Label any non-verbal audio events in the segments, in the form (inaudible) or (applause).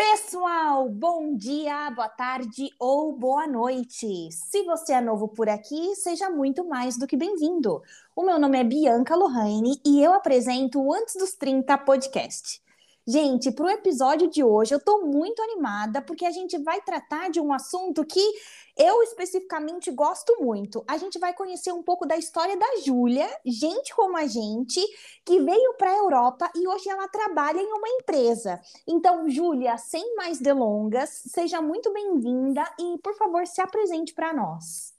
Pessoal, bom dia, boa tarde ou boa noite. Se você é novo por aqui, seja muito mais do que bem-vindo. O meu nome é Bianca Lohane e eu apresento o Antes dos 30 podcast. Gente, para o episódio de hoje eu estou muito animada porque a gente vai tratar de um assunto que eu especificamente gosto muito. A gente vai conhecer um pouco da história da Júlia, gente como a gente, que veio para a Europa e hoje ela trabalha em uma empresa. Então, Júlia, sem mais delongas, seja muito bem-vinda e, por favor, se apresente para nós.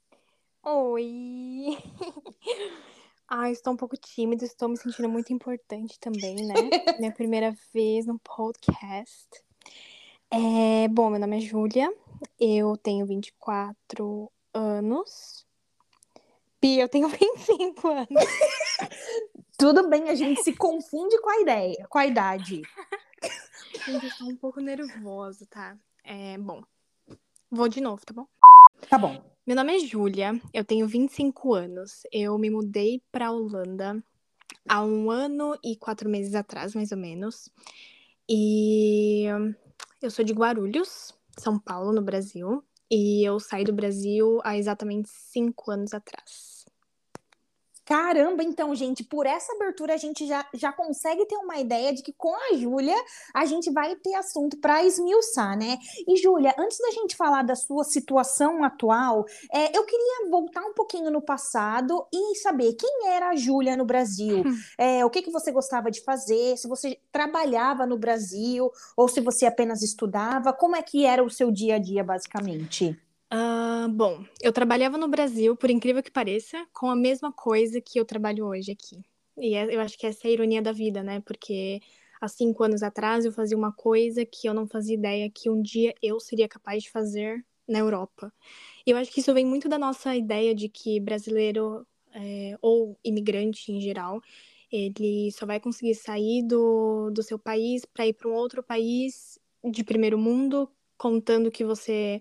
Oi! (laughs) Ah, estou um pouco tímida, estou me sentindo muito importante também, né? (laughs) Minha primeira vez no podcast. É, bom, meu nome é Júlia, eu tenho 24 anos. Pia, eu tenho (laughs) 25 anos. (laughs) Tudo bem, a gente se confunde com a ideia, com a idade. Gente, estou um pouco nervosa, tá? É, bom, vou de novo, tá bom? Tá bom. Meu nome é Júlia, eu tenho 25 anos. Eu me mudei para a Holanda há um ano e quatro meses atrás, mais ou menos. E eu sou de Guarulhos, São Paulo, no Brasil. E eu saí do Brasil há exatamente cinco anos atrás. Caramba, então, gente, por essa abertura a gente já, já consegue ter uma ideia de que com a Júlia a gente vai ter assunto para esmiuçar, né? E, Júlia, antes da gente falar da sua situação atual, é, eu queria voltar um pouquinho no passado e saber quem era a Júlia no Brasil, (laughs) é, o que, que você gostava de fazer, se você trabalhava no Brasil ou se você apenas estudava, como é que era o seu dia a dia, basicamente? Uh, bom, eu trabalhava no Brasil, por incrível que pareça, com a mesma coisa que eu trabalho hoje aqui. E é, eu acho que essa é a ironia da vida, né? Porque há cinco anos atrás eu fazia uma coisa que eu não fazia ideia que um dia eu seria capaz de fazer na Europa. E eu acho que isso vem muito da nossa ideia de que brasileiro é, ou imigrante em geral, ele só vai conseguir sair do, do seu país para ir para um outro país de primeiro mundo, contando que você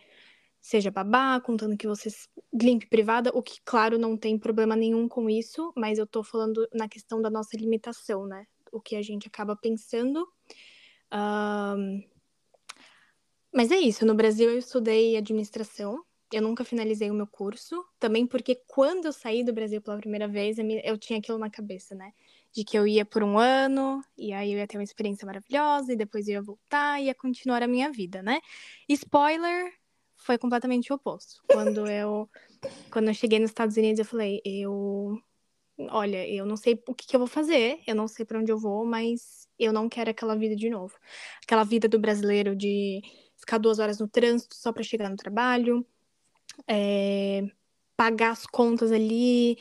seja babá, contando que você limpe privada, o que, claro, não tem problema nenhum com isso, mas eu tô falando na questão da nossa limitação, né? O que a gente acaba pensando. Um... Mas é isso, no Brasil eu estudei administração, eu nunca finalizei o meu curso, também porque quando eu saí do Brasil pela primeira vez, eu tinha aquilo na cabeça, né? De que eu ia por um ano, e aí eu ia ter uma experiência maravilhosa, e depois eu ia voltar e ia continuar a minha vida, né? Spoiler, foi completamente o oposto. Quando eu, quando eu cheguei nos Estados Unidos, eu falei, eu, olha, eu não sei o que, que eu vou fazer, eu não sei para onde eu vou, mas eu não quero aquela vida de novo. Aquela vida do brasileiro de ficar duas horas no trânsito só para chegar no trabalho, é, pagar as contas ali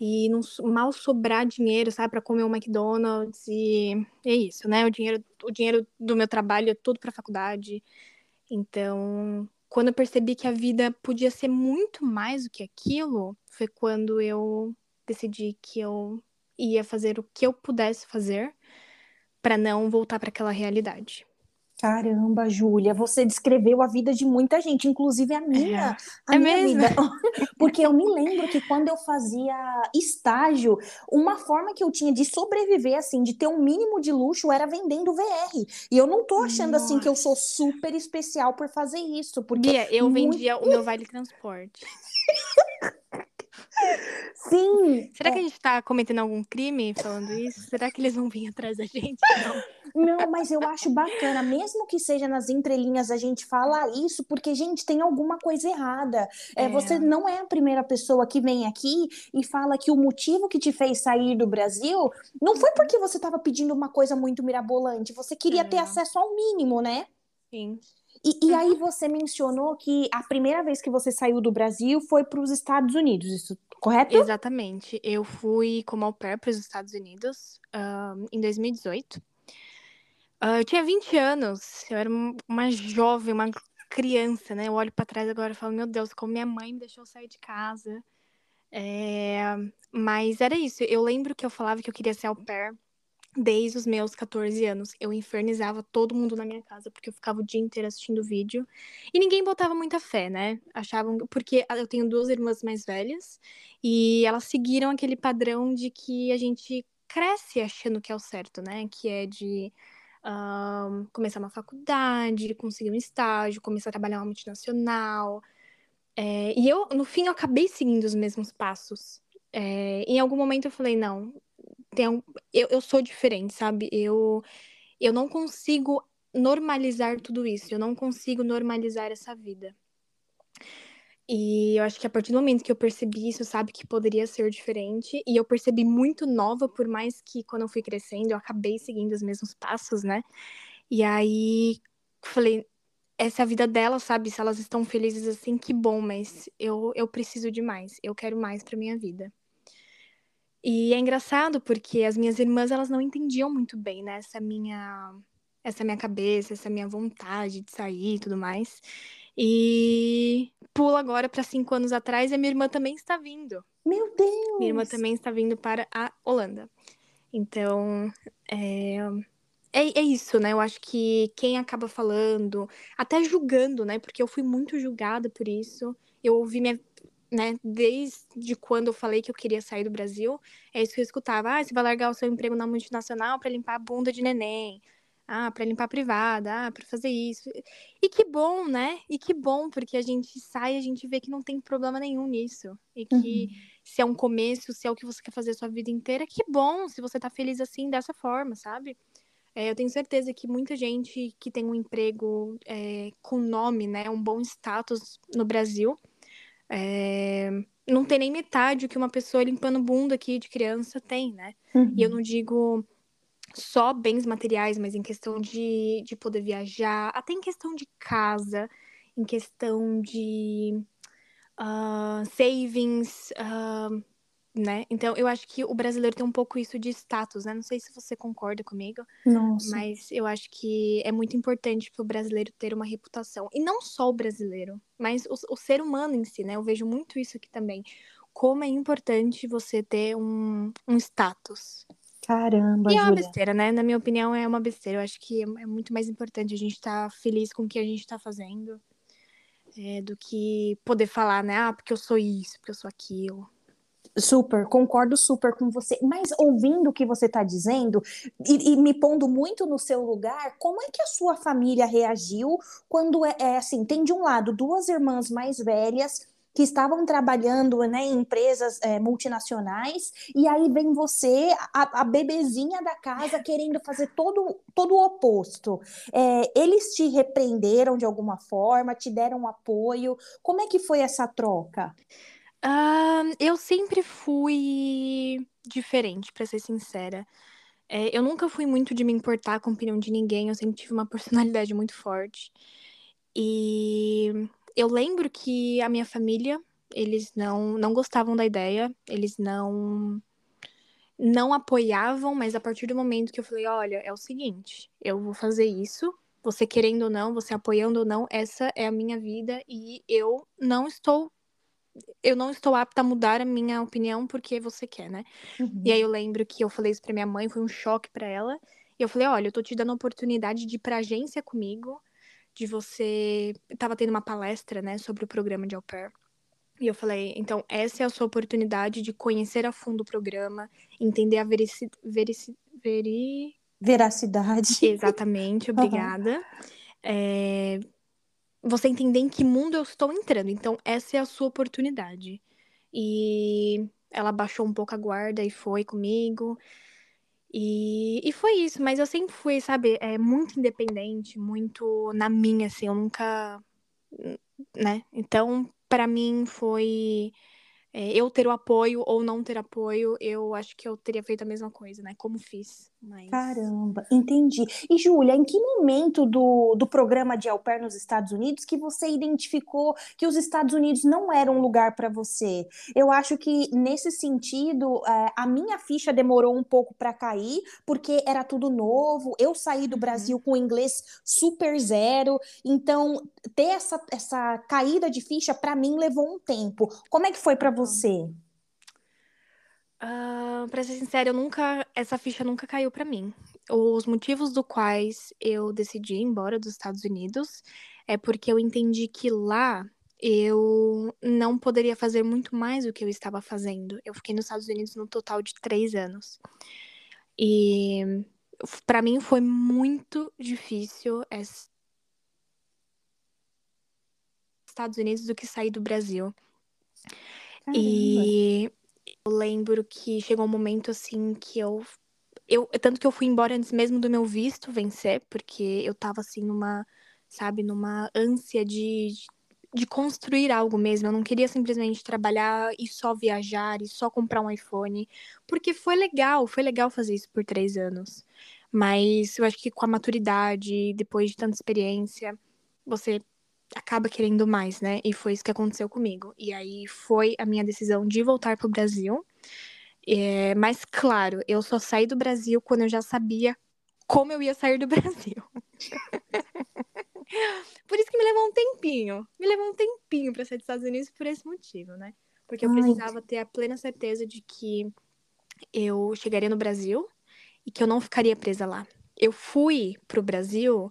e não mal sobrar dinheiro, sabe, para comer um McDonald's e é isso, né? O dinheiro, o dinheiro do meu trabalho é tudo para faculdade. Então, quando eu percebi que a vida podia ser muito mais do que aquilo, foi quando eu decidi que eu ia fazer o que eu pudesse fazer para não voltar para aquela realidade. Caramba, Júlia, você descreveu a vida de muita gente, inclusive a minha. É, a é minha mesmo? Vida. (laughs) Porque eu me lembro que quando eu fazia estágio, uma forma que eu tinha de sobreviver, assim, de ter um mínimo de luxo, era vendendo VR. E eu não tô achando, Nossa. assim, que eu sou super especial por fazer isso. Porque Bia, eu muito... vendia o meu vale transporte. (laughs) Sim. Será é. que a gente tá cometendo algum crime falando isso? Será que eles vão vir atrás da gente? Não. Não, mas eu acho bacana, mesmo que seja nas entrelinhas a gente fala isso, porque, gente, tem alguma coisa errada. É, é. Você não é a primeira pessoa que vem aqui e fala que o motivo que te fez sair do Brasil não foi porque você estava pedindo uma coisa muito mirabolante, você queria é. ter acesso ao mínimo, né? Sim. E, e, aí você mencionou que a primeira vez que você saiu do Brasil foi para os Estados Unidos, isso correto? Exatamente. Eu fui como au pair para os Estados Unidos um, em 2018. Uh, eu tinha 20 anos, eu era uma jovem, uma criança, né? Eu olho para trás agora e falo, meu Deus, como minha mãe me deixou sair de casa. É... Mas era isso. Eu lembro que eu falava que eu queria ser au pair desde os meus 14 anos. Eu infernizava todo mundo na minha casa, porque eu ficava o dia inteiro assistindo vídeo. E ninguém botava muita fé, né? Achavam. Porque eu tenho duas irmãs mais velhas, e elas seguiram aquele padrão de que a gente cresce achando que é o certo, né? Que é de um, começar uma faculdade, conseguir um estágio, começar a trabalhar uma multinacional. É, e eu, no fim, eu acabei seguindo os mesmos passos. É, em algum momento eu falei, não, tem um, eu, eu sou diferente, sabe? Eu, eu não consigo normalizar tudo isso, eu não consigo normalizar essa vida. E eu acho que a partir do momento que eu percebi isso, sabe, que poderia ser diferente, e eu percebi muito nova, por mais que quando eu fui crescendo, eu acabei seguindo os mesmos passos, né? E aí falei, essa é a vida delas, sabe? Se elas estão felizes assim, que bom, mas eu, eu preciso de mais, eu quero mais pra minha vida. E é engraçado porque as minhas irmãs, elas não entendiam muito bem, né, essa minha essa minha cabeça, essa minha vontade de sair e tudo mais. E pula agora para cinco anos atrás e a minha irmã também está vindo. Meu Deus! Minha irmã também está vindo para a Holanda. Então, é, é, é, isso, né? Eu acho que quem acaba falando, até julgando, né? Porque eu fui muito julgada por isso. Eu ouvi minha. Né, desde quando eu falei que eu queria sair do Brasil, é isso que eu escutava. Ah, você vai largar o seu emprego na multinacional para limpar a bunda de neném. Ah, para limpar a privada, ah, para fazer isso. E que bom, né? E que bom, porque a gente sai e a gente vê que não tem problema nenhum nisso. E que uhum. se é um começo, se é o que você quer fazer a sua vida inteira, que bom se você tá feliz assim, dessa forma, sabe? É, eu tenho certeza que muita gente que tem um emprego é, com nome, né, um bom status no Brasil, é, não tem nem metade o que uma pessoa limpando bunda aqui de criança tem, né? Uhum. E eu uhum. não digo só bens materiais, mas em questão de, de poder viajar, até em questão de casa, em questão de uh, savings, uh, né? Então, eu acho que o brasileiro tem um pouco isso de status, né? Não sei se você concorda comigo, Nossa. mas eu acho que é muito importante para o brasileiro ter uma reputação. E não só o brasileiro, mas o, o ser humano em si, né? Eu vejo muito isso aqui também. Como é importante você ter um, um status. Caramba, E é uma besteira, né? Na minha opinião, é uma besteira. Eu acho que é muito mais importante a gente estar tá feliz com o que a gente está fazendo é, do que poder falar, né? Ah, porque eu sou isso, porque eu sou aquilo. Super, concordo super com você. Mas ouvindo o que você está dizendo e, e, me pondo muito no seu lugar, como é que a sua família reagiu quando é, é assim? Tem de um lado duas irmãs mais velhas que estavam trabalhando né, em empresas é, multinacionais, e aí vem você, a, a, bebezinha da casa, querendo fazer todo, todo o oposto. É, eles te repreenderam de alguma forma, te deram apoio. Como é que foi essa troca? Uh, eu sempre fui diferente, para ser sincera. É, eu nunca fui muito de me importar com a opinião de ninguém, eu sempre tive uma personalidade muito forte. E eu lembro que a minha família, eles não, não gostavam da ideia, eles não não apoiavam, mas a partir do momento que eu falei, olha, é o seguinte, eu vou fazer isso, você querendo ou não, você apoiando ou não, essa é a minha vida e eu não estou eu não estou apta a mudar a minha opinião porque você quer, né? Uhum. E aí eu lembro que eu falei isso pra minha mãe, foi um choque para ela. E eu falei, olha, eu tô te dando a oportunidade de ir pra agência comigo, de você. Tava tendo uma palestra, né, sobre o programa de au pair. E eu falei, então, essa é a sua oportunidade de conhecer a fundo o programa, entender a verici... verici... Veri... veracidade. (laughs) Exatamente, obrigada. Uhum. É... Você entender em que mundo eu estou entrando. Então, essa é a sua oportunidade. E ela baixou um pouco a guarda e foi comigo. E, e foi isso, mas eu sempre fui, sabe, é, muito independente, muito na minha, assim, eu nunca. Né? Então, para mim foi é, eu ter o apoio ou não ter apoio, eu acho que eu teria feito a mesma coisa, né? Como fiz. Mas... Caramba, entendi. E, Júlia, em que momento do, do programa de au pair nos Estados Unidos que você identificou que os Estados Unidos não eram um lugar para você? Eu acho que, nesse sentido, é, a minha ficha demorou um pouco para cair, porque era tudo novo. Eu saí do uhum. Brasil com inglês super zero. Então, ter essa, essa caída de ficha, para mim, levou um tempo. Como é que foi para você? Uh, pra ser sincera, eu nunca. Essa ficha nunca caiu para mim. Os motivos do quais eu decidi ir embora dos Estados Unidos é porque eu entendi que lá eu não poderia fazer muito mais do que eu estava fazendo. Eu fiquei nos Estados Unidos no total de três anos. E para mim foi muito difícil essa Estados Unidos do que sair do Brasil. Caramba. E eu lembro que chegou um momento assim que eu eu tanto que eu fui embora antes mesmo do meu visto vencer, porque eu tava assim numa, sabe, numa ânsia de de construir algo mesmo. Eu não queria simplesmente trabalhar e só viajar e só comprar um iPhone, porque foi legal, foi legal fazer isso por três anos. Mas eu acho que com a maturidade, depois de tanta experiência, você acaba querendo mais, né? E foi isso que aconteceu comigo. E aí foi a minha decisão de voltar para o Brasil. É, mas, claro, eu só saí do Brasil quando eu já sabia como eu ia sair do (laughs) Brasil. por isso que me levou um tempinho. Me levou um tempinho para sair dos Estados Unidos por esse motivo, né? Porque eu Ai. precisava ter a plena certeza de que eu chegaria no Brasil e que eu não ficaria presa lá. Eu fui pro Brasil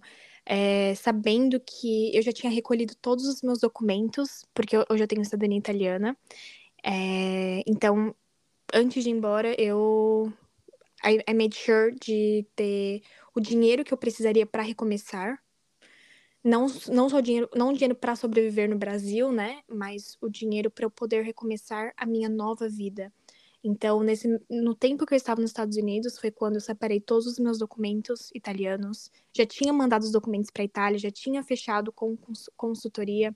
é, sabendo que eu já tinha recolhido todos os meus documentos, porque eu, eu já tenho cidadania italiana. É, então, antes de ir embora, eu I, I made sure de ter o dinheiro que eu precisaria para recomeçar. Não, não só dinheiro, não dinheiro para sobreviver no Brasil, né? Mas o dinheiro para eu poder recomeçar a minha nova vida. Então, nesse, no tempo que eu estava nos Estados Unidos, foi quando eu separei todos os meus documentos italianos. Já tinha mandado os documentos para a Itália, já tinha fechado com consultoria.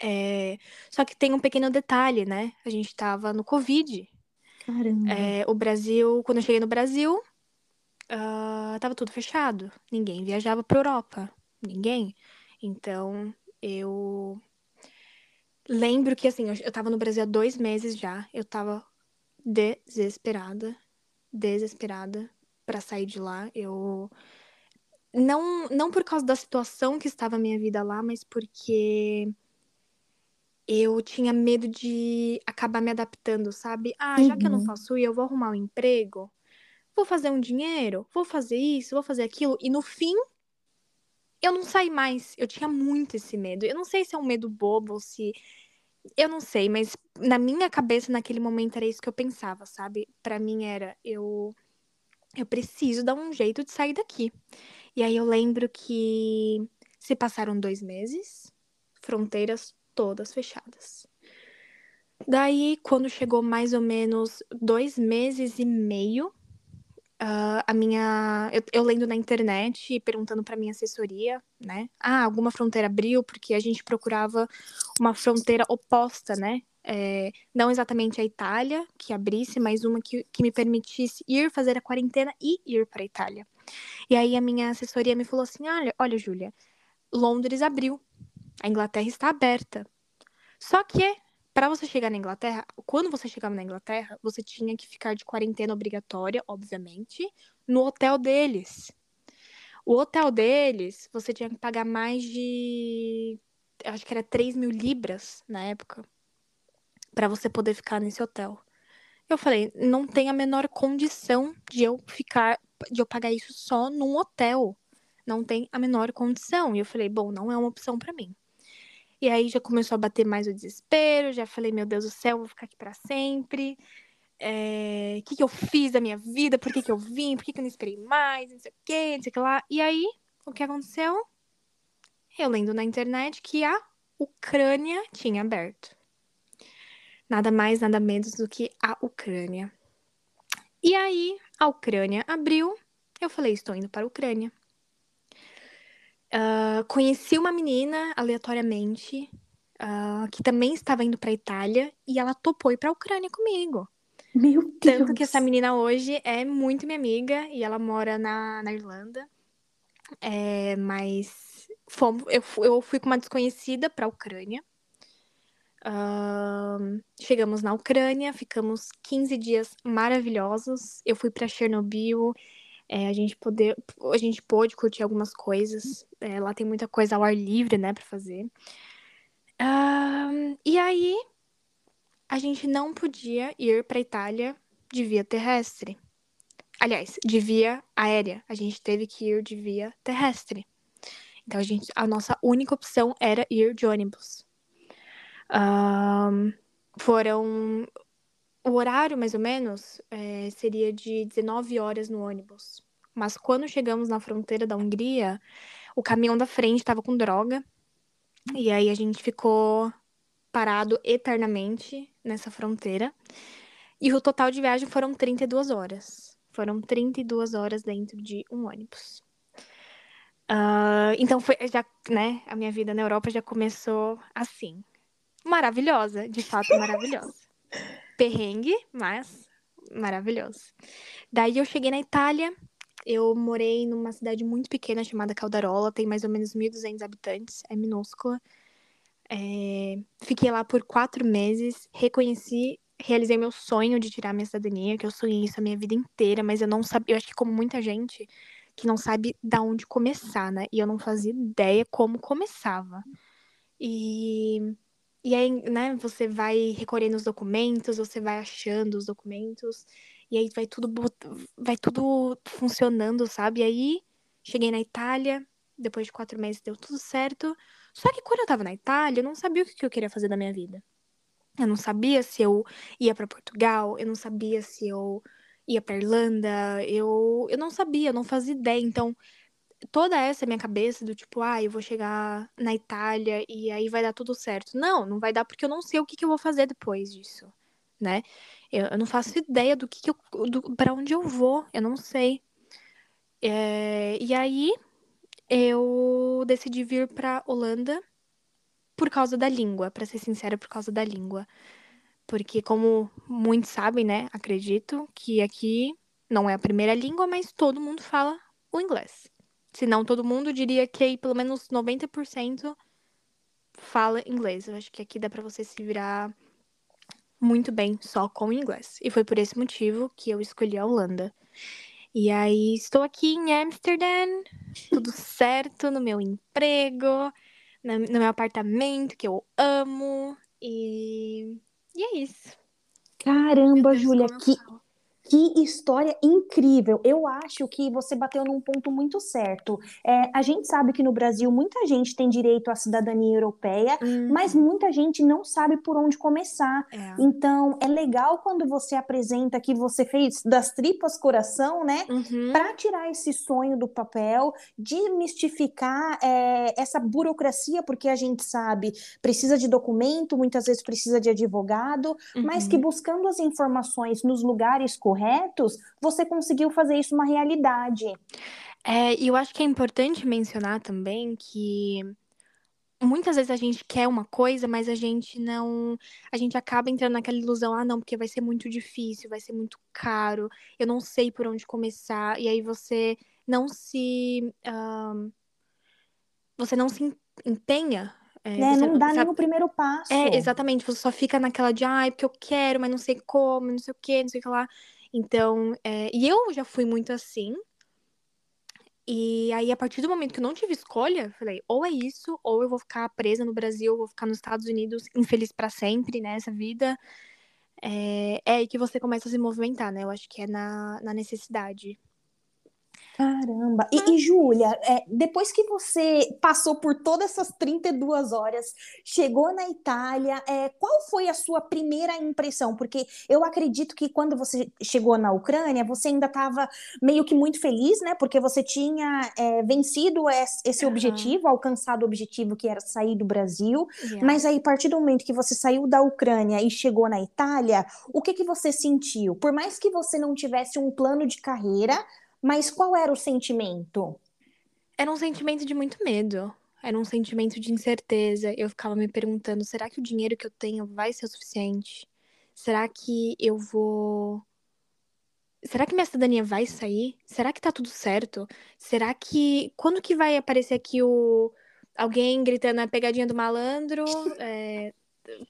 É, só que tem um pequeno detalhe, né? A gente estava no Covid. Caramba. É, o Brasil, quando eu cheguei no Brasil, uh, tava tudo fechado. Ninguém viajava para Europa. Ninguém. Então, eu lembro que, assim, eu, eu tava no Brasil há dois meses já. Eu tava desesperada, desesperada para sair de lá. Eu não não por causa da situação que estava a minha vida lá, mas porque eu tinha medo de acabar me adaptando, sabe? Ah, já uhum. que eu não uhum. posso ir, eu vou arrumar um emprego, vou fazer um dinheiro, vou fazer isso, vou fazer aquilo, e no fim eu não saí mais. Eu tinha muito esse medo. Eu não sei se é um medo bobo ou se eu não sei, mas na minha cabeça, naquele momento, era isso que eu pensava, sabe? Para mim era, eu, eu preciso dar um jeito de sair daqui. E aí eu lembro que se passaram dois meses, fronteiras todas fechadas. Daí, quando chegou mais ou menos dois meses e meio, Uh, a minha. Eu, eu, lendo na internet e perguntando para minha assessoria, né? Ah, alguma fronteira abriu, porque a gente procurava uma fronteira oposta, né? É, não exatamente a Itália que abrisse, mas uma que, que me permitisse ir fazer a quarentena e ir para a Itália. E aí a minha assessoria me falou assim: olha, olha, Júlia, Londres abriu, a Inglaterra está aberta. Só que para você chegar na Inglaterra, quando você chegava na Inglaterra, você tinha que ficar de quarentena obrigatória, obviamente, no hotel deles. O hotel deles, você tinha que pagar mais de. Acho que era 3 mil libras na época. para você poder ficar nesse hotel. Eu falei, não tem a menor condição de eu ficar. de eu pagar isso só num hotel. Não tem a menor condição. E eu falei, bom, não é uma opção para mim. E aí já começou a bater mais o desespero, já falei, meu Deus do céu, vou ficar aqui para sempre. O é... que, que eu fiz da minha vida? Por que, que eu vim? Por que, que eu não esperei mais? Não sei o quê, não sei o que lá. E aí, o que aconteceu? Eu lendo na internet que a Ucrânia tinha aberto. Nada mais, nada menos do que a Ucrânia. E aí, a Ucrânia abriu. Eu falei, estou indo para a Ucrânia. Uh, conheci uma menina aleatoriamente uh, que também estava indo para Itália e ela topou ir para a Ucrânia comigo. Meu Deus! Tanto que essa menina hoje é muito minha amiga e ela mora na, na Irlanda. É, mas fomos, eu, eu fui com uma desconhecida para a Ucrânia. Uh, chegamos na Ucrânia, ficamos 15 dias maravilhosos. Eu fui para Chernobyl, é, a gente poder, a gente pôde curtir algumas coisas. É, lá tem muita coisa ao ar livre, né, para fazer. Uh, e aí a gente não podia ir para Itália de via terrestre. Aliás, de via aérea. A gente teve que ir de via terrestre. Então a gente, a nossa única opção era ir de ônibus. Foram o horário, mais ou menos, é, seria de 19 horas no ônibus. Mas quando chegamos na fronteira da Hungria, o caminhão da frente estava com droga. E aí a gente ficou parado eternamente nessa fronteira. E o total de viagem foram 32 horas. Foram 32 horas dentro de um ônibus. Uh, então foi já, né? A minha vida na Europa já começou assim. Maravilhosa, de fato maravilhosa. (laughs) Perrengue, mas maravilhoso. Daí eu cheguei na Itália, eu morei numa cidade muito pequena chamada Caldarola, tem mais ou menos 1.200 habitantes, é minúscula. É... Fiquei lá por quatro meses, reconheci, realizei meu sonho de tirar minha cidadania, que eu sonhei isso a minha vida inteira, mas eu não sabia, eu acho que como muita gente que não sabe da onde começar, né? E eu não fazia ideia como começava. E e aí, né, você vai recolhendo os documentos, você vai achando os documentos, e aí vai tudo, vai tudo funcionando, sabe? E aí, cheguei na Itália, depois de quatro meses deu tudo certo. Só que quando eu tava na Itália, eu não sabia o que eu queria fazer da minha vida. Eu não sabia se eu ia para Portugal, eu não sabia se eu ia pra Irlanda, eu, eu não sabia, eu não fazia ideia. Então, toda essa minha cabeça do tipo, ah, eu vou chegar na Itália e aí vai dar tudo certo. Não, não vai dar porque eu não sei o que, que eu vou fazer depois disso, né? Eu, eu não faço ideia do que, que eu, para onde eu vou, eu não sei. É, e aí eu decidi vir para Holanda por causa da língua, para ser sincera, por causa da língua. Porque como muitos sabem, né, acredito que aqui não é a primeira língua, mas todo mundo fala o inglês se não todo mundo, diria que pelo menos 90% fala inglês. Eu acho que aqui dá para você se virar muito bem só com inglês. E foi por esse motivo que eu escolhi a Holanda. E aí estou aqui em Amsterdã, tudo (laughs) certo no meu emprego, no meu apartamento que eu amo. E, e é isso. Caramba, Júlia, que, que história incrível! Eu acho que você bateu num ponto muito certo. É, a gente sabe que no Brasil muita gente tem direito à cidadania europeia, uhum. mas muita gente não sabe por onde começar. É. Então, é legal quando você apresenta que você fez das tripas coração, né? Uhum. Para tirar esse sonho do papel, desmistificar é, essa burocracia, porque a gente sabe, precisa de documento, muitas vezes precisa de advogado, uhum. mas que buscando as informações nos lugares corretos, você conseguiu fazer isso uma realidade. É, e eu acho que é importante mencionar também que muitas vezes a gente quer uma coisa, mas a gente não. A gente acaba entrando naquela ilusão, ah, não, porque vai ser muito difícil, vai ser muito caro, eu não sei por onde começar. E aí você não se. Uh, você não se empenha. É, né? Não dá nem o primeiro passo. É, exatamente. Você só fica naquela de, ai, ah, porque eu quero, mas não sei como, não sei o que, não sei o que lá. Então, é, e eu já fui muito assim. E aí, a partir do momento que eu não tive escolha, falei, ou é isso, ou eu vou ficar presa no Brasil, ou vou ficar nos Estados Unidos, infeliz para sempre nessa vida. É, é aí que você começa a se movimentar, né? Eu acho que é na, na necessidade. Caramba! E, e Júlia, é, depois que você passou por todas essas 32 horas, chegou na Itália, é, qual foi a sua primeira impressão? Porque eu acredito que quando você chegou na Ucrânia, você ainda estava meio que muito feliz, né? Porque você tinha é, vencido esse uhum. objetivo, alcançado o objetivo que era sair do Brasil. Yeah. Mas aí, a partir do momento que você saiu da Ucrânia e chegou na Itália, o que, que você sentiu? Por mais que você não tivesse um plano de carreira, mas qual era o sentimento? Era um sentimento de muito medo. Era um sentimento de incerteza. Eu ficava me perguntando: será que o dinheiro que eu tenho vai ser o suficiente? Será que eu vou. Será que minha cidadania vai sair? Será que tá tudo certo? Será que. Quando que vai aparecer aqui o. Alguém gritando a pegadinha do malandro? (laughs) É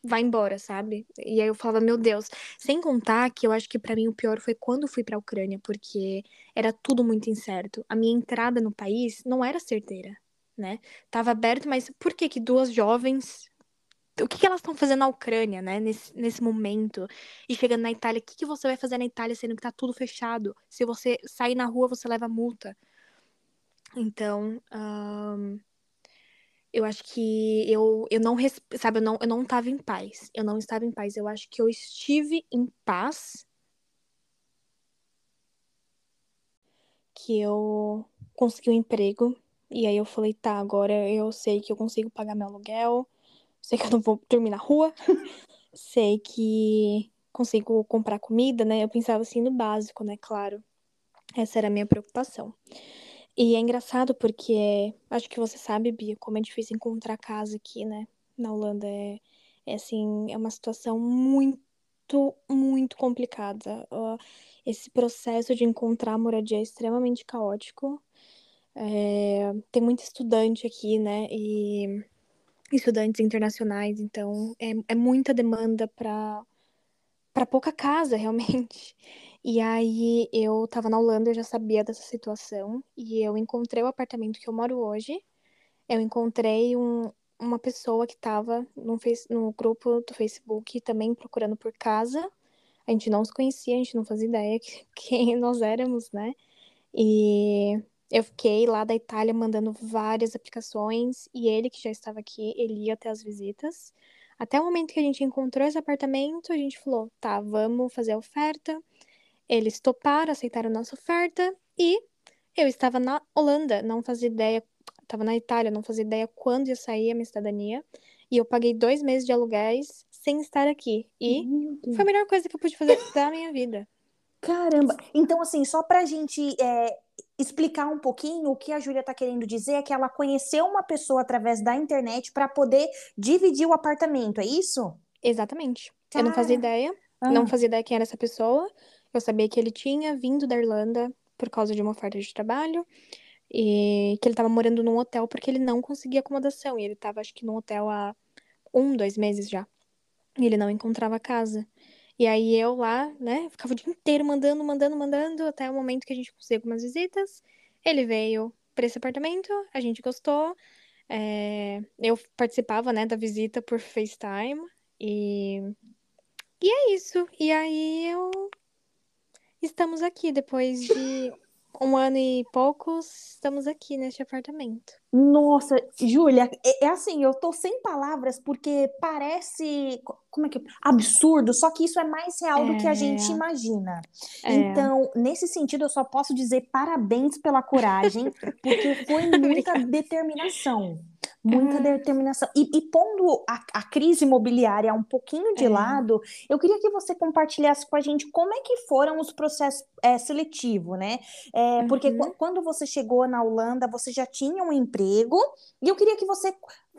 vai embora, sabe? E aí eu falava, meu Deus. Sem contar que eu acho que para mim o pior foi quando fui pra Ucrânia, porque era tudo muito incerto. A minha entrada no país não era certeira, né? Tava aberto, mas por que que duas jovens o que, que elas estão fazendo na Ucrânia, né, nesse, nesse momento? E chegando na Itália, o que, que você vai fazer na Itália sendo que tá tudo fechado? Se você sair na rua, você leva multa. Então, um, eu acho que eu, eu não, sabe, eu não, eu não estava em paz. Eu não estava em paz. Eu acho que eu estive em paz. que eu consegui um emprego. E aí eu falei, tá, agora eu sei que eu consigo pagar meu aluguel, sei que eu não vou dormir na rua, (laughs) sei que consigo comprar comida, né? Eu pensava assim no básico, né? Claro. Essa era a minha preocupação. E é engraçado porque acho que você sabe, Bia, como é difícil encontrar casa aqui, né? Na Holanda é, é assim, é uma situação muito, muito complicada. Esse processo de encontrar moradia é extremamente caótico. É, tem muito estudante aqui, né? E estudantes internacionais, então é, é muita demanda para para pouca casa, (laughs) realmente. E aí eu tava na Holanda, eu já sabia dessa situação e eu encontrei o apartamento que eu moro hoje. Eu encontrei um, uma pessoa que tava no, no grupo do Facebook também procurando por casa. A gente não se conhecia, a gente não fazia ideia que, (laughs) quem nós éramos, né? E eu fiquei lá da Itália mandando várias aplicações e ele que já estava aqui, ele ia até as visitas. Até o momento que a gente encontrou esse apartamento, a gente falou: tá, vamos fazer a oferta. Eles toparam, aceitaram a nossa oferta e eu estava na Holanda, não fazia ideia, estava na Itália, não fazia ideia quando ia sair a minha cidadania. E eu paguei dois meses de aluguéis sem estar aqui. E foi a melhor coisa que eu pude fazer (coughs) da minha vida. Caramba! Então, assim, só pra gente é, explicar um pouquinho, o que a Júlia tá querendo dizer é que ela conheceu uma pessoa através da internet para poder dividir o apartamento, é isso? Exatamente. Eu não fazia ideia, ah. não fazia ideia quem era essa pessoa. Eu sabia que ele tinha vindo da Irlanda por causa de uma oferta de trabalho e que ele estava morando num hotel porque ele não conseguia acomodação e ele estava acho que num hotel há um, dois meses já. E ele não encontrava casa. E aí eu lá, né, ficava o dia inteiro mandando, mandando, mandando, até o momento que a gente conseguiu algumas visitas. Ele veio para esse apartamento, a gente gostou. É... eu participava, né, da visita por FaceTime e e é isso. E aí eu estamos aqui depois de um ano e poucos, estamos aqui neste apartamento. Nossa, Júlia, é, é, assim, eu tô sem palavras porque parece, como é que absurdo, só que isso é mais real é... do que a gente é. imagina. É. Então, nesse sentido, eu só posso dizer parabéns pela coragem, porque foi (laughs) muita determinação. Muita uhum. determinação. E, e pondo a, a, crise imobiliária um pouquinho de é. lado, eu queria que você compartilhasse com a gente como é que foram os processos é, seletivos, né? É, uhum. Porque quando você chegou na Holanda, você já tinha um emprego, e eu queria que você,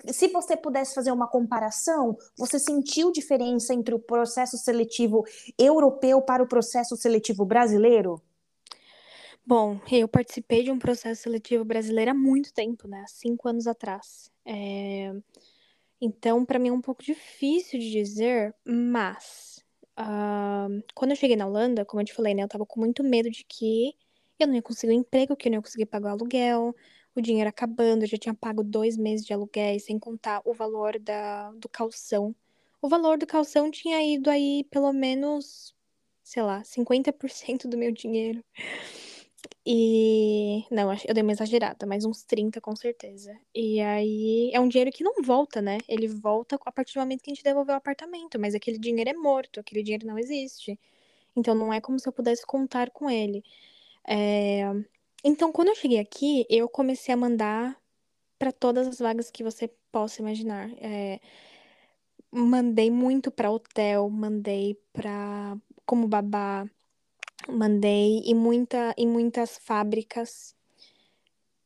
se você pudesse fazer uma comparação, você sentiu diferença entre o processo seletivo europeu para o processo seletivo brasileiro? Bom, eu participei de um processo seletivo brasileiro há muito tempo, né? Há cinco anos atrás. É... Então, para mim é um pouco difícil de dizer, mas uh, quando eu cheguei na Holanda, como eu te falei, né? Eu tava com muito medo de que eu não ia conseguir um emprego, que eu não ia conseguir pagar o aluguel, o dinheiro acabando, eu já tinha pago dois meses de aluguel, sem contar o valor da, do calção. O valor do calção tinha ido aí pelo menos, sei lá, 50% do meu dinheiro. E. Não, eu dei uma exagerada, mas uns 30 com certeza. E aí é um dinheiro que não volta, né? Ele volta a partir do momento que a gente devolver o apartamento, mas aquele dinheiro é morto, aquele dinheiro não existe. Então não é como se eu pudesse contar com ele. É... Então, quando eu cheguei aqui, eu comecei a mandar para todas as vagas que você possa imaginar. É... Mandei muito para hotel, mandei para como babá mandei em, muita, em muitas fábricas.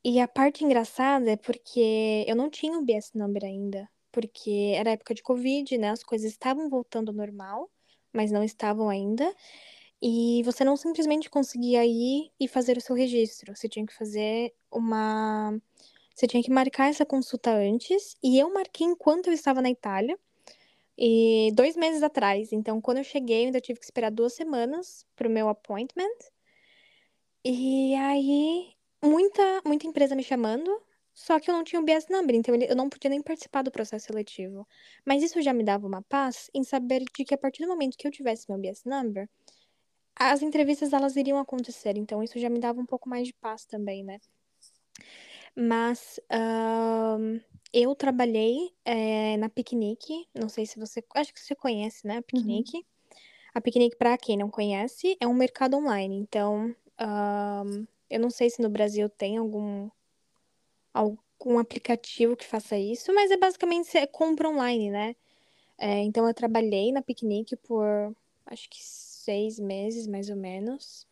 E a parte engraçada é porque eu não tinha o BS Number ainda, porque era época de Covid, né? As coisas estavam voltando ao normal, mas não estavam ainda. E você não simplesmente conseguia ir e fazer o seu registro. Você tinha que fazer uma. Você tinha que marcar essa consulta antes. E eu marquei enquanto eu estava na Itália. E dois meses atrás. Então, quando eu cheguei, eu ainda tive que esperar duas semanas pro meu appointment. E aí, muita, muita empresa me chamando, só que eu não tinha o BS Number, então eu não podia nem participar do processo seletivo. Mas isso já me dava uma paz em saber de que a partir do momento que eu tivesse meu BS Number, as entrevistas elas iriam acontecer. Então, isso já me dava um pouco mais de paz também, né? Mas uh, eu trabalhei é, na Piquenique, não sei se você. Acho que você conhece, né? A Piquenique. Uhum. A Piquenique, para quem não conhece, é um mercado online. Então, Eu não sei se no Brasil tem algum, algum aplicativo que faça isso, mas é basicamente você compra online, né? É, então eu trabalhei na Piquenique por acho que seis meses, mais ou menos.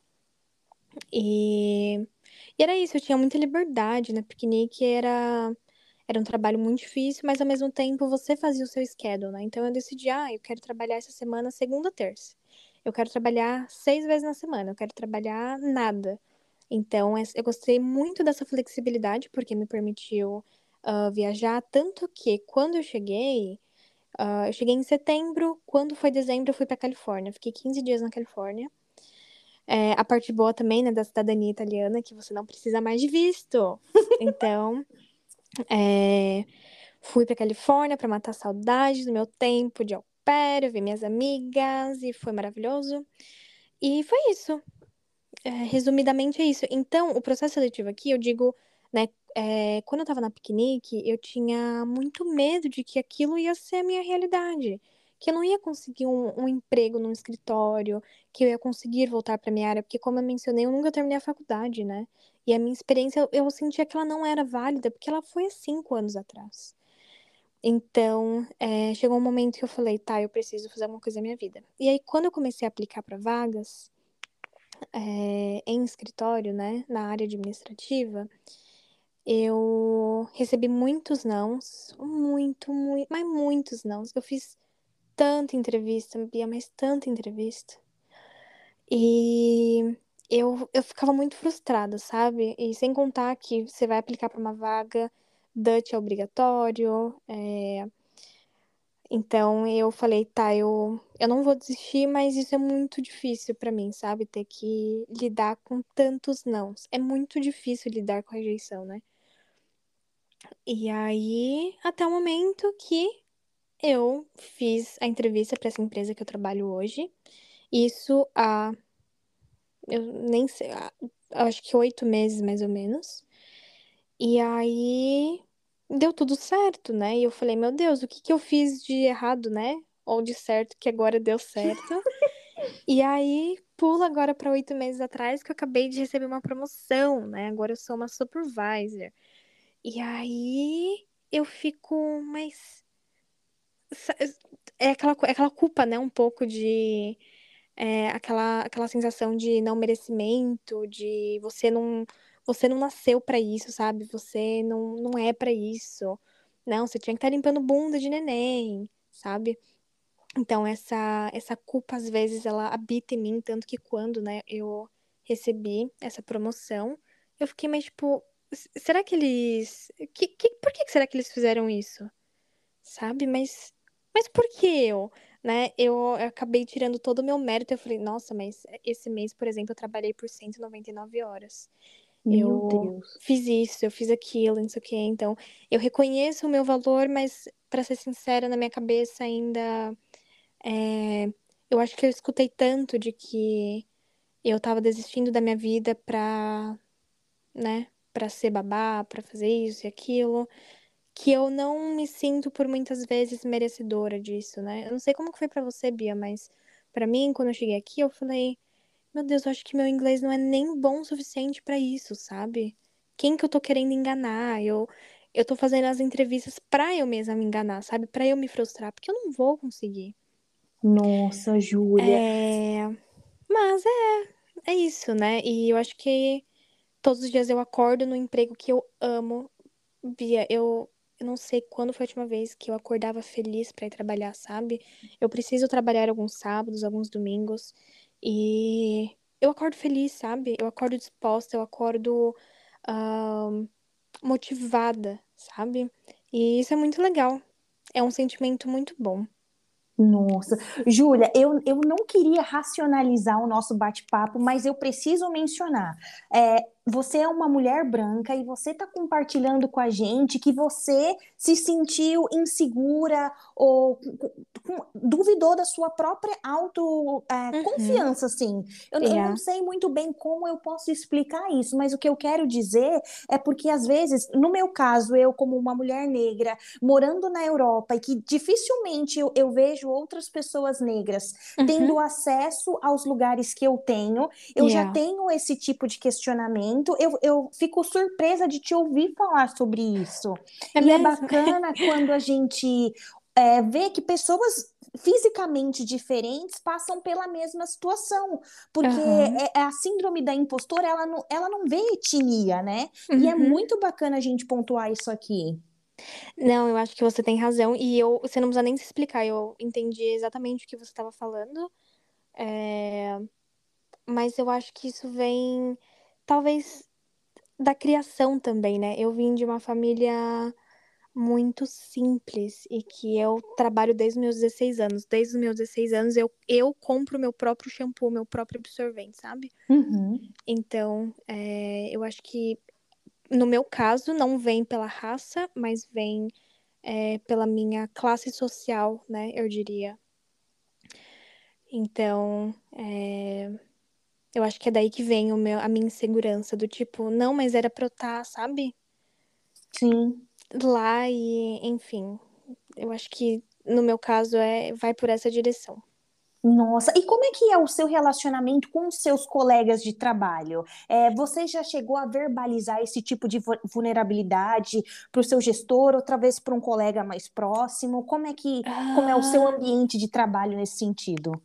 E, e era isso, eu tinha muita liberdade na Piquenique, era era um trabalho muito difícil, mas ao mesmo tempo você fazia o seu schedule, né? Então eu decidi, ah, eu quero trabalhar essa semana segunda, terça. Eu quero trabalhar seis vezes na semana, eu quero trabalhar nada. Então eu gostei muito dessa flexibilidade, porque me permitiu uh, viajar, tanto que quando eu cheguei, uh, eu cheguei em setembro, quando foi dezembro eu fui para Califórnia, fiquei 15 dias na Califórnia. É, a parte boa também, né, da cidadania italiana, que você não precisa mais de visto. (laughs) Então, é, fui para Califórnia para matar saudades do meu tempo de pair, ver minhas amigas e foi maravilhoso. E foi isso. É, resumidamente é isso. Então, o processo seletivo aqui, eu digo, né, é, quando eu tava na piquenique, eu tinha muito medo de que aquilo ia ser a minha realidade. Que eu não ia conseguir um, um emprego num escritório, que eu ia conseguir voltar para minha área, porque, como eu mencionei, eu nunca terminei a faculdade, né? E a minha experiência, eu, sentia que ela não era válida, porque ela foi há cinco anos atrás. Então, é, chegou um momento que eu falei, tá, eu preciso fazer alguma coisa na minha vida. E aí, quando eu comecei a aplicar para vagas é, em escritório, né, na área administrativa, eu recebi muitos nãos, muito, muito, mas muitos nãos. Eu fiz tanta entrevista, Bia, mas tanta entrevista. E eu, eu ficava muito frustrada, sabe? E sem contar que você vai aplicar para uma vaga, Dutch é obrigatório. É... Então eu falei, tá, eu, eu não vou desistir, mas isso é muito difícil para mim, sabe? Ter que lidar com tantos nãos. É muito difícil lidar com a rejeição, né? E aí, até o momento que eu fiz a entrevista para essa empresa que eu trabalho hoje. Isso há eu nem sei, acho que oito meses mais ou menos. E aí deu tudo certo, né? E eu falei, meu Deus, o que que eu fiz de errado, né? Ou de certo que agora deu certo. (laughs) e aí pula agora para oito meses atrás que eu acabei de receber uma promoção, né? Agora eu sou uma supervisor. E aí eu fico, mas é aquela, é aquela culpa, né? Um pouco de é, aquela, aquela sensação de não merecimento, de você não, você não nasceu para isso, sabe? Você não, não é para isso. Não, você tinha que estar tá limpando bunda de neném, sabe? Então, essa, essa culpa, às vezes, ela habita em mim, tanto que quando, né, eu recebi essa promoção, eu fiquei meio tipo, será que eles. Que, que, por que será que eles fizeram isso? Sabe? Mas. Mas por que eu? Né, eu acabei tirando todo o meu mérito. Eu falei, nossa, mas esse mês, por exemplo, eu trabalhei por 199 horas. Meu eu Deus. fiz isso, eu fiz aquilo, não sei o quê. Então, eu reconheço o meu valor, mas, para ser sincera, na minha cabeça ainda. É, eu acho que eu escutei tanto de que eu tava desistindo da minha vida pra. né, pra ser babá, pra fazer isso e aquilo que eu não me sinto por muitas vezes merecedora disso, né? Eu não sei como que foi para você, Bia, mas para mim, quando eu cheguei aqui, eu falei, meu Deus, eu acho que meu inglês não é nem bom o suficiente para isso, sabe? Quem que eu tô querendo enganar? Eu eu tô fazendo as entrevistas pra eu mesma me enganar, sabe? Pra eu me frustrar, porque eu não vou conseguir. Nossa, Júlia. É... Mas é, é isso, né? E eu acho que todos os dias eu acordo no emprego que eu amo. Bia, eu eu não sei quando foi a última vez que eu acordava feliz para ir trabalhar, sabe? Eu preciso trabalhar alguns sábados, alguns domingos. E eu acordo feliz, sabe? Eu acordo disposta, eu acordo uh, motivada, sabe? E isso é muito legal. É um sentimento muito bom. Nossa, Júlia, eu, eu não queria racionalizar o nosso bate-papo, mas eu preciso mencionar. É, você é uma mulher branca e você está compartilhando com a gente que você se sentiu insegura ou duvidou da sua própria autoconfiança, é, uhum. assim. Eu, yeah. eu, não sei muito bem como eu posso explicar isso, mas o que eu quero dizer é porque, às vezes, no meu caso, eu, como uma mulher negra, morando na Europa e que dificilmente eu, eu vejo outras pessoas negras uhum. tendo acesso aos lugares que eu tenho, eu yeah. já tenho esse tipo de questionamento posicionamento. Eu, eu fico surpresa de te ouvir falar sobre isso. É e é mesmo? é bacana (laughs) quando a gente é, vê que pessoas fisicamente diferentes passam pela mesma situação, porque uhum. é, a síndrome da impostora, ela não, ela não vê etnia, né? Uhum. E é uhum. muito bacana a gente pontuar isso aqui. Não, eu acho que você tem razão, e eu, você não precisa nem se explicar, eu entendi exatamente o que você estava falando, é... mas eu acho que isso vem, talvez, da criação também, né? Eu vim de uma família muito simples e que eu trabalho desde os meus 16 anos. Desde os meus 16 anos eu, eu compro meu próprio shampoo, meu próprio absorvente, sabe? Uhum. Então, é, eu acho que no meu caso não vem pela raça, mas vem é, pela minha classe social, né? Eu diria. Então, é, eu acho que é daí que vem o meu, a minha insegurança do tipo, não, mas era pra eu estar, tá, sabe? Sim lá e, enfim, eu acho que no meu caso é vai por essa direção. Nossa, e como é que é o seu relacionamento com os seus colegas de trabalho? É, você já chegou a verbalizar esse tipo de vulnerabilidade para o seu gestor, outra vez para um colega mais próximo? Como é que ah... como é o seu ah. ambiente de trabalho nesse sentido?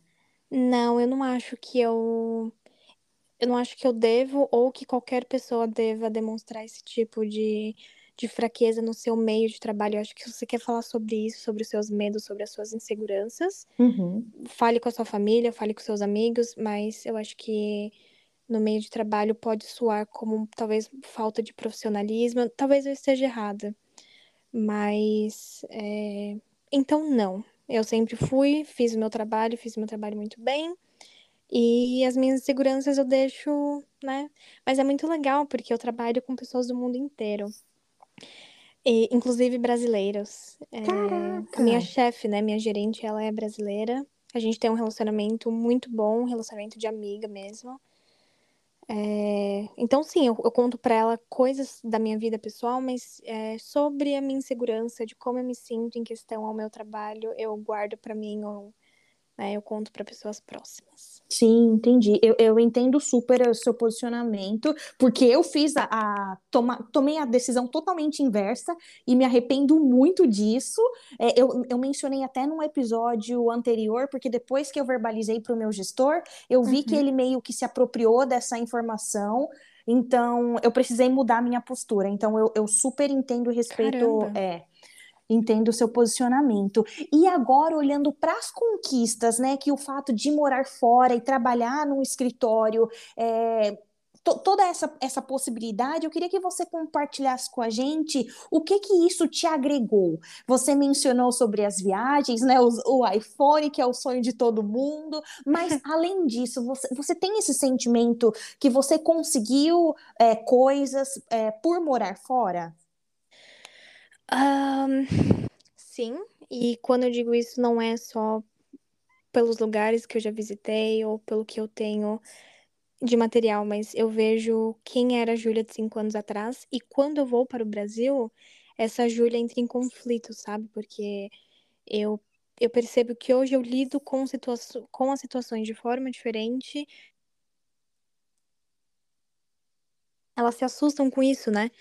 Não, eu não acho que eu eu não acho que eu devo ou que qualquer pessoa deva demonstrar esse tipo de de fraqueza no seu meio de trabalho. Eu acho que você quer falar sobre isso, sobre os seus medos, sobre as suas inseguranças, uhum. fale com a sua família, fale com seus amigos, mas eu acho que no meio de trabalho pode soar como talvez falta de profissionalismo. Talvez eu esteja errada, mas é... então não. Eu sempre fui, fiz o meu trabalho, fiz o meu trabalho muito bem. E as minhas inseguranças eu deixo, né? Mas é muito legal porque eu trabalho com pessoas do mundo inteiro. E, inclusive brasileiros. É, a minha chefe, né, minha gerente, ela é brasileira. A gente tem um relacionamento muito bom, um relacionamento de amiga mesmo. É, então, sim, eu, eu conto para ela coisas da minha vida pessoal, mas é, sobre a minha insegurança, de como eu me sinto em questão ao meu trabalho, eu guardo para mim ou né, eu conto para pessoas próximas. Sim, entendi. Eu, eu entendo super o seu posicionamento, porque eu fiz a, a toma, tomei a decisão totalmente inversa e me arrependo muito disso. É, eu, eu mencionei até num episódio anterior, porque depois que eu verbalizei para o meu gestor, eu vi uhum. que ele meio que se apropriou dessa informação. Então, eu precisei mudar a minha postura. Então, eu, eu super entendo o respeito. Caramba. É, entendo o seu posicionamento. E agora, olhando para as conquistas, né, que o fato de morar fora e trabalhar num escritório, é, toda essa, essa possibilidade, eu queria que você compartilhasse com a gente o que que isso te agregou. Você mencionou sobre as viagens, né, o, o iPhone, que é o sonho de todo mundo, mas (laughs) além disso, você, você tem esse sentimento que você conseguiu é, coisas é, por morar fora? Um, sim, e quando eu digo isso, não é só pelos lugares que eu já visitei ou pelo que eu tenho de material, mas eu vejo quem era a Júlia de cinco anos atrás e quando eu vou para o Brasil, essa Júlia entra em conflito, sabe? Porque eu, eu percebo que hoje eu lido com, situa com as situações de forma diferente. Elas se assustam com isso, né?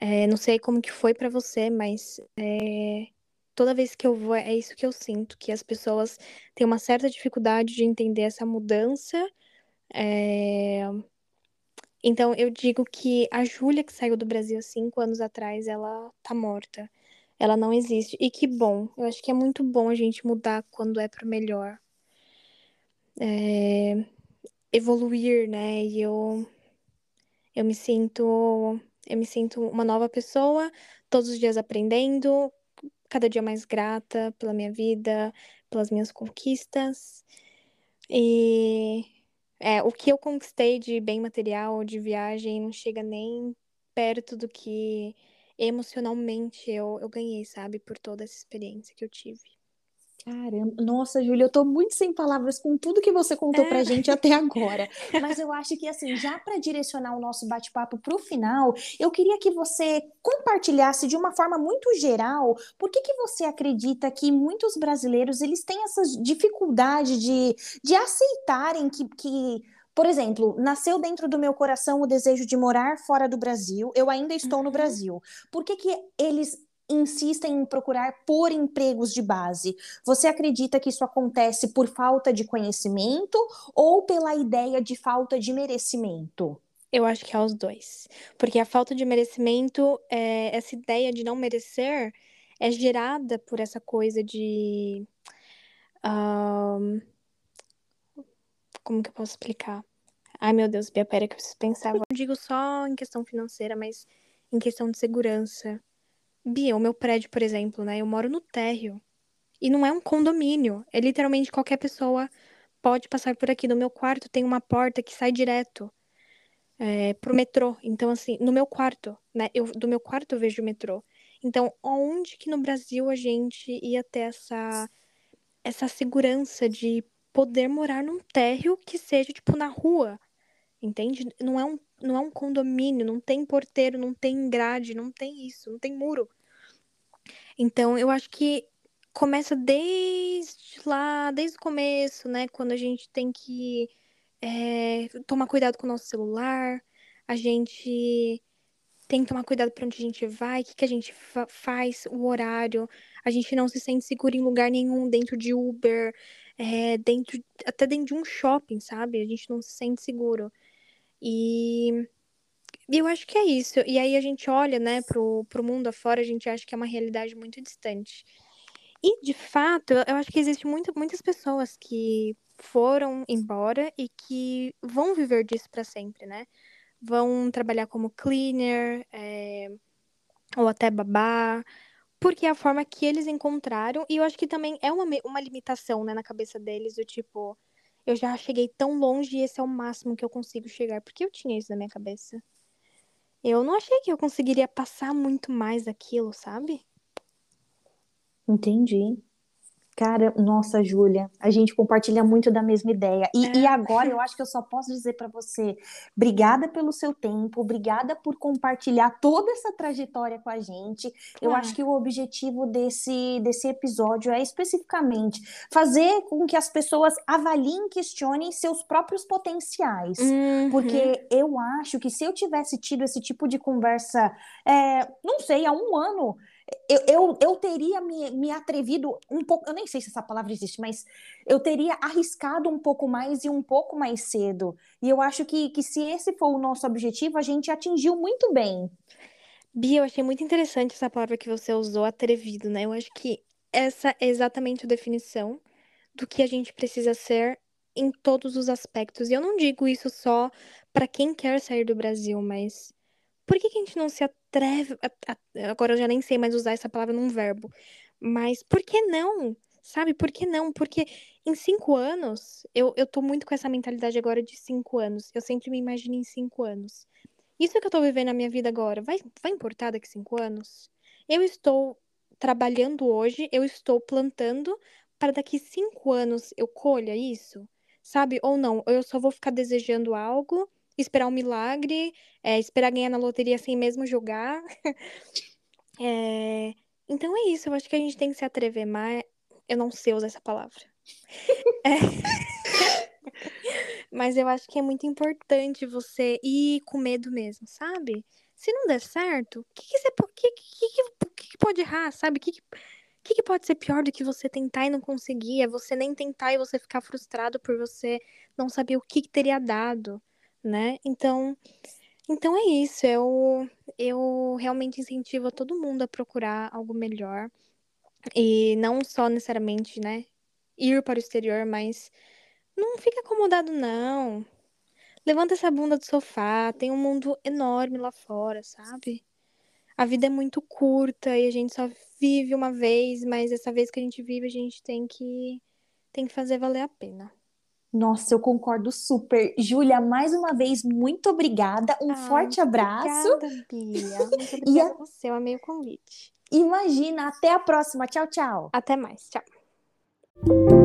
É, não sei como que foi para você, mas é, toda vez que eu vou, é isso que eu sinto, que as pessoas têm uma certa dificuldade de entender essa mudança. É... Então, eu digo que a Júlia, que saiu do Brasil cinco anos atrás, ela tá morta. Ela não existe. E que bom. Eu acho que é muito bom a gente mudar quando é para melhor. É... Evoluir, né? E eu, eu me sinto eu me sinto uma nova pessoa, todos os dias aprendendo, cada dia mais grata pela minha vida, pelas minhas conquistas. E é, o que eu conquistei de bem material, de viagem, não chega nem perto do que emocionalmente eu, eu ganhei, sabe? Por toda essa experiência que eu tive. Caramba, nossa, Júlia, eu tô muito sem palavras com tudo que você contou é. pra gente até agora. (laughs) Mas eu acho que, assim, já para direcionar o nosso bate-papo pro final, eu queria que você compartilhasse de uma forma muito geral por que, que você acredita que muitos brasileiros eles têm essa dificuldade de, de aceitarem que, que por exemplo, nasceu dentro do meu coração o desejo de morar fora do Brasil, eu ainda estou uhum. no Brasil. Por que, que eles insistem em procurar por empregos de base? Você acredita que isso acontece por falta de conhecimento ou pela ideia de falta de merecimento? Eu acho que é os dois. Porque a falta de merecimento, é, essa ideia de não merecer, é gerada por essa coisa de. Um, como que eu posso explicar? Ai, meu Deus, Bia, pera que eu preciso pensar. Não digo só em questão financeira, mas em questão de segurança. Bia, o meu prédio, por exemplo, né? Eu moro no térreo. E não é um condomínio. É literalmente qualquer pessoa pode passar por aqui. No meu quarto tem uma porta que sai direto é, pro metrô. Então, assim, no meu quarto, né? Eu, do meu quarto eu vejo o metrô. Então, onde que no Brasil a gente ia ter essa, essa segurança de poder morar num térreo que seja, tipo, na rua? Entende? Não é um, não é um condomínio, não tem porteiro, não tem grade, não tem isso, não tem muro. Então, eu acho que começa desde lá, desde o começo, né? Quando a gente tem que é, tomar cuidado com o nosso celular, a gente tem que tomar cuidado para onde a gente vai, o que, que a gente fa faz, o horário. A gente não se sente seguro em lugar nenhum, dentro de Uber, é, dentro, até dentro de um shopping, sabe? A gente não se sente seguro. E eu acho que é isso. E aí a gente olha, né, pro, pro mundo afora, a gente acha que é uma realidade muito distante. E, de fato, eu acho que existe muito, muitas pessoas que foram embora e que vão viver disso para sempre, né? Vão trabalhar como cleaner, é, ou até babá, porque é a forma que eles encontraram, e eu acho que também é uma, uma limitação, né, na cabeça deles, do tipo, eu já cheguei tão longe e esse é o máximo que eu consigo chegar, porque eu tinha isso na minha cabeça. Eu não achei que eu conseguiria passar muito mais aquilo, sabe? Entendi. Cara, nossa, Júlia, a gente compartilha muito da mesma ideia. E, é. e agora eu acho que eu só posso dizer para você, obrigada pelo seu tempo, obrigada por compartilhar toda essa trajetória com a gente. Eu acho que o objetivo desse, desse episódio é especificamente fazer com que as pessoas avaliem, questionem seus próprios potenciais. Uhum. Porque eu acho que se eu tivesse tido esse tipo de conversa, é, não sei, há um ano, eu, eu, eu teria me, me atrevido um pouco, eu nem sei se essa palavra existe, mas eu teria arriscado um pouco mais e um pouco mais cedo. E eu acho que, que se esse for o nosso objetivo, a gente atingiu muito bem. Bia, eu achei muito interessante essa palavra que você usou, atrevido, né? Eu acho que essa é exatamente a definição do que a gente precisa ser em todos os aspectos. E eu não digo isso só para quem quer sair do Brasil, mas por que, que a gente não se atreve. Agora eu já nem sei mais usar essa palavra num verbo. Mas por que não? Sabe, por que não? Porque em cinco anos, eu, eu tô muito com essa mentalidade agora de cinco anos. Eu sempre me imagino em cinco anos. Isso que eu tô vivendo na minha vida agora, vai, vai importar daqui cinco anos? Eu estou trabalhando hoje, eu estou plantando para daqui cinco anos eu colha isso? Sabe? Ou não? Eu só vou ficar desejando algo esperar um milagre, é, esperar ganhar na loteria sem mesmo jogar. (laughs) é, então é isso, eu acho que a gente tem que se atrever mais. Eu não sei usar essa palavra. (laughs) é. (laughs) Mas eu acho que é muito importante você ir com medo mesmo, sabe? Se não der certo, o que, que, você, que, que, que, pode errar, sabe? O que, que, que, pode ser pior do que você tentar e não conseguir? É você nem tentar e você ficar frustrado por você não saber o que, que teria dado né? Então, então é isso. Eu, eu realmente incentivo a todo mundo a procurar algo melhor. E não só necessariamente, né, ir para o exterior, mas não fica acomodado, não. Levanta essa bunda do sofá, tem um mundo enorme lá fora, sabe? A vida é muito curta e a gente só vive uma vez, mas essa vez que a gente vive, a gente tem que tem que fazer valer a pena. Nossa, eu concordo super. Júlia, mais uma vez, muito obrigada. Um forte abraço. Obrigada, Bia. Muito (laughs) obrigada e a... você, eu amei o convite. Imagina, até a próxima. Tchau, tchau. Até mais. Tchau.